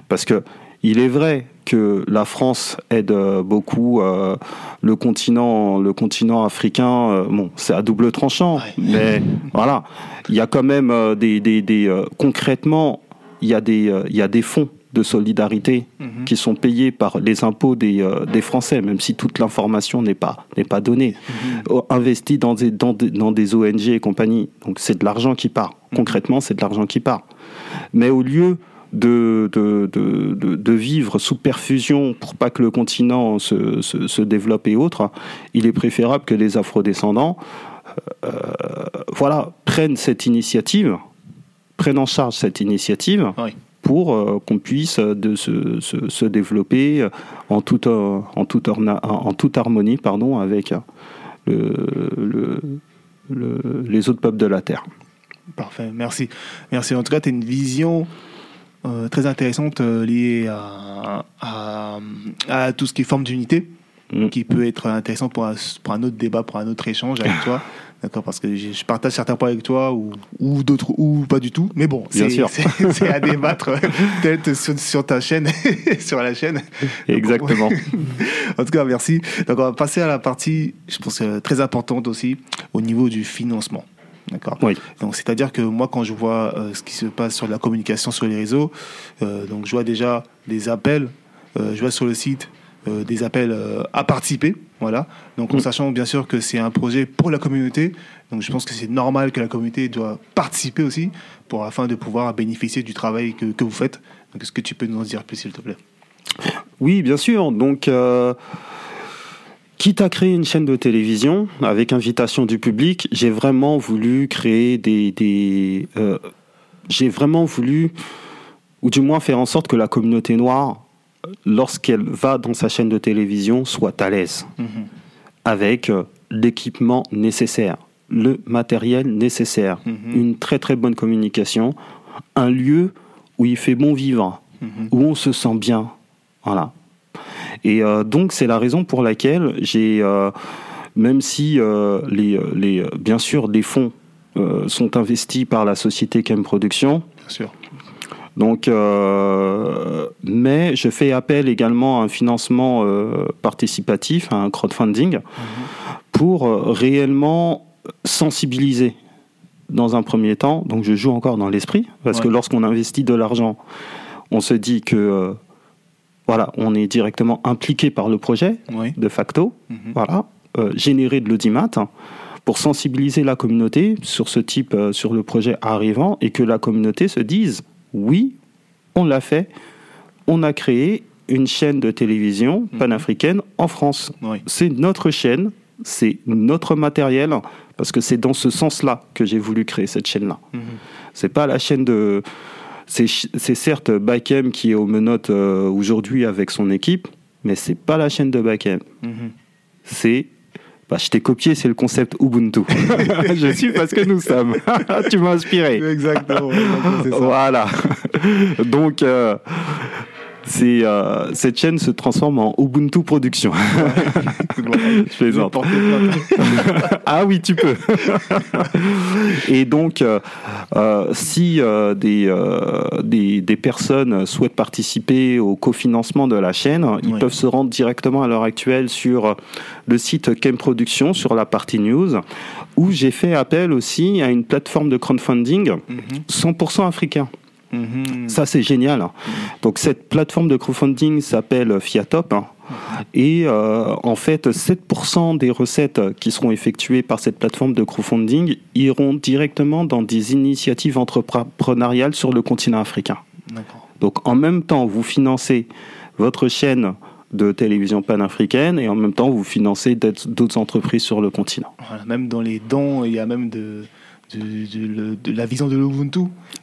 [SPEAKER 2] Parce que il est vrai que la France aide beaucoup le continent, le continent africain. bon, c'est à double tranchant, mais voilà, il y a quand même des, des, des concrètement, il y a des, il y a des fonds de solidarité mhm. qui sont payés par les impôts des, euh, des Français, même si toute l'information n'est pas, n'est pas donnée, mhm. investi dans des, dans, des, dans des ONG et compagnie. Donc c'est de l'argent qui part. Mhm. Concrètement, c'est de l'argent qui part. Mais au lieu de, de, de, de, vivre sous perfusion pour pas que le continent se, se, se développe et autres, il est préférable que les afrodescendants euh, voilà, prennent cette initiative, prennent en charge cette initiative. Oui pour euh, qu'on puisse euh, de se, se, développer euh, en toute, en toute, en toute harmonie pardon, avec le, le, les autres peuples de la Terre.
[SPEAKER 1] Parfait, merci. Merci. En tout cas, tu as une vision très intéressante liée à, à, à, tout ce qui est forme d'unité, mm. qui peut être intéressant pour un, pour un autre débat, pour un autre échange avec toi. D'accord, parce que je, partage certains points avec toi ou, ou d'autres ou pas du tout. Mais bon, c'est à débattre peut-être sur, ta chaîne, sur la chaîne.
[SPEAKER 2] Exactement.
[SPEAKER 1] en tout cas, merci. Donc, on va passer à la partie, je pense, euh, très importante aussi, au niveau du financement. D'accord.
[SPEAKER 2] Oui.
[SPEAKER 1] Donc, c'est-à-dire que moi, quand je vois euh, ce qui se passe sur la communication sur les réseaux, euh, donc je vois déjà des appels, je vois sur le site euh, des appels euh, à participer. Voilà. Donc en mm. sachant bien sûr que c'est un projet pour la communauté. Donc je pense que c'est normal que la communauté doit participer aussi pour afin de pouvoir bénéficier du travail que, que vous faites. Donc est-ce que tu peux nous en dire plus s'il te plaît?
[SPEAKER 2] Oui, bien sûr. Donc euh, quitte à créer une chaîne de télévision avec invitation du public, j'ai vraiment voulu créer des, des j'ai vraiment voulu ou du moins faire en sorte que la communauté noire lorsqu'elle va dans sa chaîne de télévision, soit à l'aise mhm. avec euh, l'équipement nécessaire, le matériel nécessaire, mhm. une très très bonne communication, un lieu où il fait bon vivre, mhm. où on se sent bien. Voilà. Et euh, donc c'est la raison pour laquelle j'ai, euh, même si les, les, bien sûr des fonds sont investis par la société Chem Production, bien sûr. Donc, euh, mais je fais appel également à un financement euh, participatif, à un crowdfunding, pour euh, réellement sensibiliser dans un premier temps. Donc, je joue encore dans l'esprit, parce que lorsqu'on investit de l'argent, on se dit que voilà, on est directement impliqué par le projet, de facto. Mhm. Voilà, générer de l'audimat pour sensibiliser la communauté sur ce type, sur le projet arrivant, et que la communauté se dise oui, on l'a fait. On a créé une chaîne de télévision mhm. panafricaine en France. C'est notre chaîne, c'est notre matériel, parce que c'est dans ce sens-là que j'ai voulu créer cette chaîne-là. Mhm. C'est pas la chaîne de. C'est certes Bakem qui est aux menottes euh, aujourd'hui avec son équipe, mais c'est pas la chaîne de Bakem. Mhm. C'est bah, je t'ai copié, c'est le concept Ubuntu. je suis parce que nous sommes. tu m'as inspiré.
[SPEAKER 1] Exactement.
[SPEAKER 2] Voilà. Donc, euh, c'est euh, cette chaîne se transforme en Ubuntu Production. je plaisante. ah oui, tu peux. Et donc, euh, euh si euh, des, des, des, personnes souhaitent participer au cofinancement de la chaîne, ils peuvent se rendre directement à l'heure actuelle sur le site Kem Production, sur la partie news, où j'ai fait appel aussi à une plateforme de crowdfunding 100% mhm. africain. Mhm. Ça, c'est génial. Mhm. Donc, cette plateforme de crowdfunding s'appelle Fiatop. Hein. Et euh, en fait, 7% des recettes qui seront effectuées par cette plateforme de crowdfunding iront directement dans des initiatives entrepreneuriales sur le continent africain. Donc, en même temps, vous financez votre chaîne de télévision panafricaine et en même temps, vous financez d'autres entreprises sur le continent.
[SPEAKER 1] même dans les dons, il y a même de de, la vision de l'Ubuntu.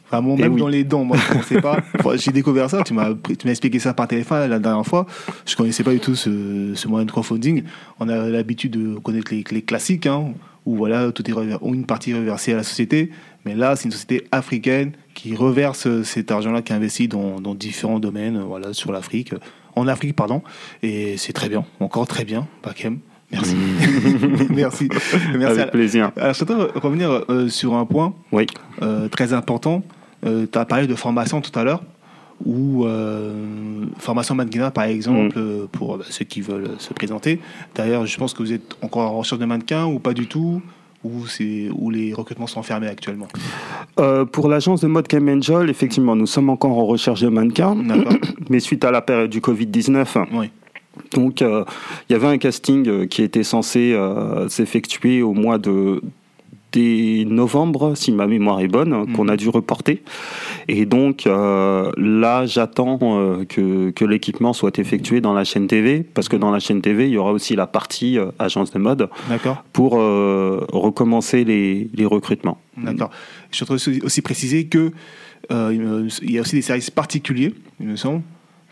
[SPEAKER 1] Vraiment, même dans les dents, moi je ne connaissais pas. J'ai découvert ça, tu m'as expliqué ça par téléphone la dernière fois. Je ne connaissais pas du tout ce, ce moyen de crowdfunding. On a l'habitude de connaître les, classiques, hein, où voilà, tout est une partie reversée à la société. Mais là, c'est une société africaine qui reverse cet argent-là, qui investit dans, dans différents domaines, voilà, sur l'Afrique, en Afrique, pardon. Et c'est très bien, encore très bien, Bakem. Merci. Merci.
[SPEAKER 2] Merci. Avec plaisir.
[SPEAKER 1] Alors, je voudrais revenir euh, sur un point
[SPEAKER 2] oui.
[SPEAKER 1] Euh, très important. Euh, tu as parlé de formation tout à l'heure, ou formation mannequinat par exemple mm. pour bah, ceux qui veulent se présenter. D'ailleurs, je pense que vous êtes encore en recherche de mannequins ou pas du tout ou où les recrutements sont fermés actuellement?
[SPEAKER 2] Pour l'agence de mode Cam Angel, effectivement, nous sommes encore en recherche de mannequins. Mais suite à la période du Covid-19, oui. Donc, euh, il y avait un casting euh, qui était censé euh, s'effectuer au mois de novembre, si ma mémoire est bonne, mhm. qu'on a dû reporter. Et donc là, j'attends que, que l'équipement soit effectué dans la chaîne TV, parce que dans la chaîne TV, il y aura aussi la partie agence de mode pour recommencer les, les recrutements.
[SPEAKER 1] D'accord. Je voudrais aussi préciser que il y a aussi des services particuliers, il me semble,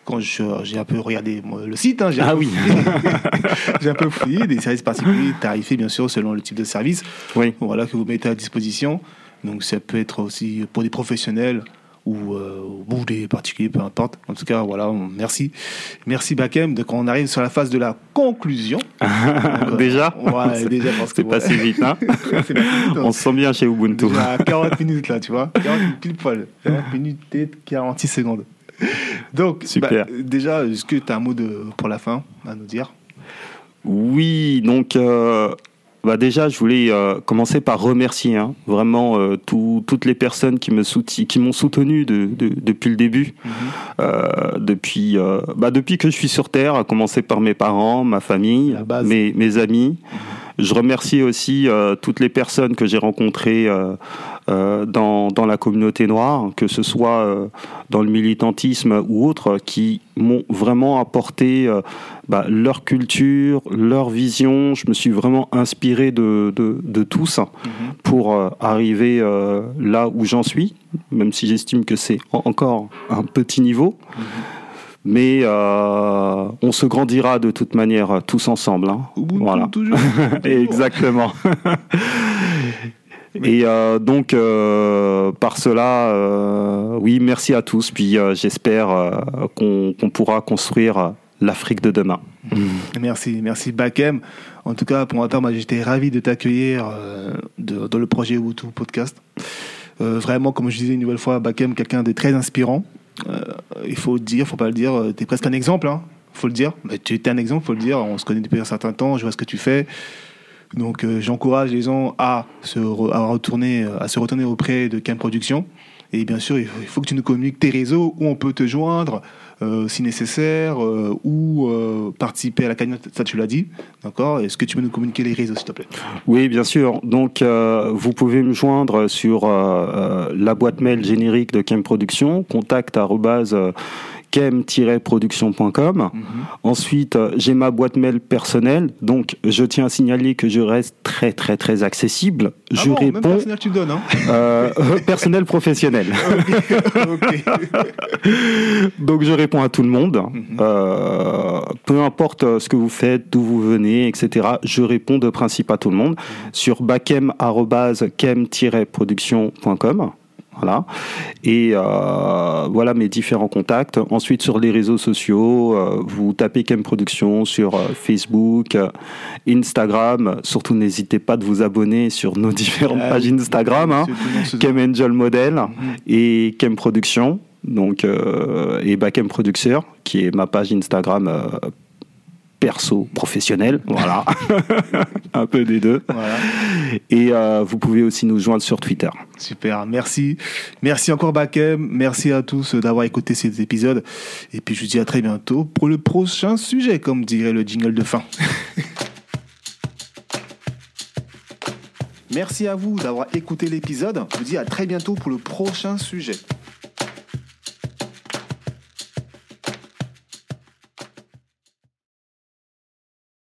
[SPEAKER 1] quand j'ai un peu regardé le site, hein, j'ai
[SPEAKER 2] ah
[SPEAKER 1] un,
[SPEAKER 2] oui.
[SPEAKER 1] un peu fouillé des services particuliers tarifés bien sûr selon le type de service oui. voilà, que vous mettez à disposition. Donc ça peut être aussi pour des professionnels ou, euh, des particuliers, peu importe. En tout cas, voilà, merci. Merci Bakem. Donc on arrive sur la phase de la conclusion.
[SPEAKER 2] déjà
[SPEAKER 1] Ouais, déjà parce
[SPEAKER 2] que... C'est passé vite, hein On se sent bien chez Ubuntu.
[SPEAKER 1] Déjà 40 minutes là, tu vois 40 minutes pile poil. 40 minutes et 46 secondes. Donc, Super. Bah, déjà, est-ce que tu as un mot de, pour la fin à nous dire?
[SPEAKER 2] Oui, donc euh, bah déjà, je voulais euh, commencer par remercier hein, vraiment euh, toutes les personnes qui me qui m'ont soutenu de, depuis le début, mhm. depuis bah, depuis que je suis sur terre, à commencer par mes parents, ma famille, mes, mes amis. Mhm. Je remercie aussi toutes les personnes que j'ai rencontrées dans, dans, la communauté noire, que ce soit euh, dans le militantisme ou autre, qui m'ont vraiment apporté euh, bah, leur culture, leur vision. Je me suis vraiment inspiré de, de, tous mhm. pour arriver là où j'en suis, même si j'estime que c'est encore un petit niveau. Mhm. mais on se grandira de toute manière tous ensemble. Hein.
[SPEAKER 1] Voilà. Toujours.
[SPEAKER 2] Exactement. Et euh, donc, euh, par cela, euh, oui, merci à tous. Puis j'espère qu'on pourra construire l'Afrique de demain.
[SPEAKER 1] Merci, merci Bakem. En tout cas, pour ma part, j'étais ravi de t'accueillir dans le projet Ubuntu Podcast. vraiment, comme je disais une nouvelle fois, Bakem, quelqu'un de très inspirant. il faut le dire, il faut pas le dire. tu es presque un exemple, hein, faut le dire. Mais tu es un exemple, il faut le dire. On se connaît depuis un certain temps, je vois ce que tu fais. Donc euh, j'encourage les gens à se, à, retourner, à se retourner auprès de Cam Production. Et bien sûr, il faut, que tu nous communiques tes réseaux où on peut te joindre euh, si nécessaire euh, ou participer à la cagnotte, ça tu l'as dit. D'accord? Est-ce que tu peux nous communiquer les réseaux s'il te plaît?
[SPEAKER 2] Oui, bien sûr. Donc vous pouvez me joindre sur la boîte mail générique de Cam Production, contact kem-production.com. Mhm. Ensuite, euh, j'ai ma boîte mail personnelle, donc je tiens à signaler que je reste très très très accessible.
[SPEAKER 1] Ah
[SPEAKER 2] je réponds. Même
[SPEAKER 1] personnel, tu donnes, hein
[SPEAKER 2] euh, personnel professionnel. donc je réponds à tout le monde, mhm. euh, peu importe ce que vous faites, d'où vous venez, etc. Je réponds de principe à tout le monde mhm. sur bakem-production.com. Voilà. Et euh, voilà mes différents contacts. Ensuite, sur les réseaux sociaux, euh, vous tapez Kem Production sur euh, Facebook, Instagram. Surtout, n'hésitez pas de vous abonner sur nos différentes pages Instagram. Hein. Kem Angel Model mhm. et Kem Production. Donc, et Bakem Producer, qui est ma page Instagram perso, professionnel, voilà, un peu des deux. Et euh, vous pouvez aussi nous joindre sur Twitter.
[SPEAKER 1] Super, merci. Merci encore Bakem, merci à tous d'avoir écouté cet épisode. Et puis je vous dis à très bientôt pour le prochain sujet, comme dirait le jingle de fin. Merci à vous d'avoir écouté l'épisode. Je vous dis à très bientôt pour le prochain sujet.